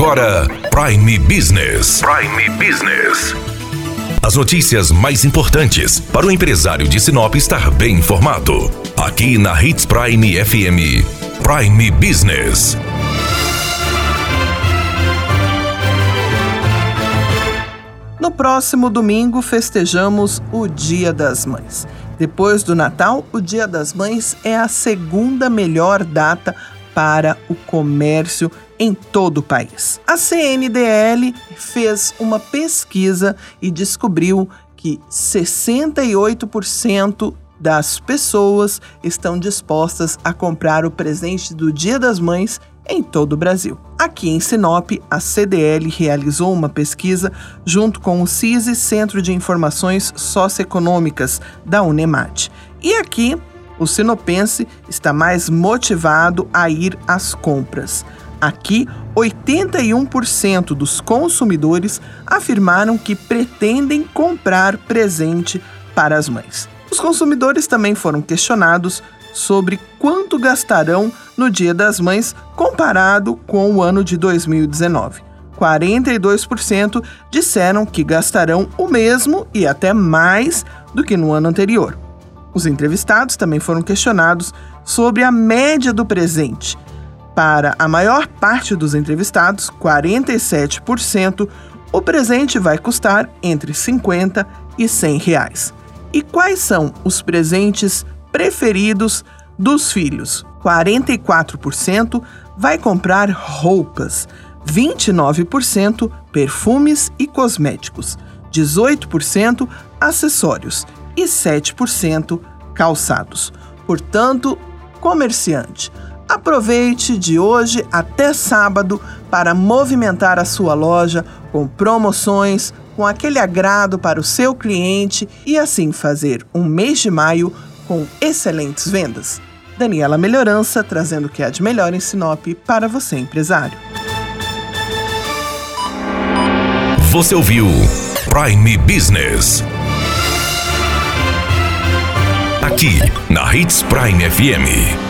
agora Prime Business. Prime Business. As notícias mais importantes para o empresário de Sinop estar bem informado. Aqui na Hits Prime FM. Prime Business. No próximo domingo festejamos o Dia das Mães. Depois do Natal, o Dia das Mães é a segunda melhor data para o comércio em todo o país. A CNDL fez uma pesquisa e descobriu que 68% das pessoas estão dispostas a comprar o presente do Dia das Mães em todo o Brasil. Aqui em Sinop, a CDL realizou uma pesquisa junto com o CISI, Centro de Informações Socioeconômicas da Unemat. E aqui, o sinopense está mais motivado a ir às compras. Aqui, 81% dos consumidores afirmaram que pretendem comprar presente para as mães. Os consumidores também foram questionados sobre quanto gastarão no Dia das Mães comparado com o ano de 2019. 42% disseram que gastarão o mesmo e até mais do que no ano anterior. Os entrevistados também foram questionados sobre a média do presente. Para a maior parte dos entrevistados, 47%, o presente vai custar entre 50 e 100 reais. E quais são os presentes preferidos dos filhos. 44% vai comprar roupas, 29% perfumes e cosméticos, 18% acessórios e 7% calçados. Portanto, comerciante, aproveite de hoje até sábado para movimentar a sua loja com promoções, com aquele agrado para o seu cliente e assim fazer um mês de maio com excelentes vendas. Daniela Melhorança trazendo o que há de melhor em Sinop para você, empresário. Você ouviu Prime Business. Aqui, na Hits Prime FM.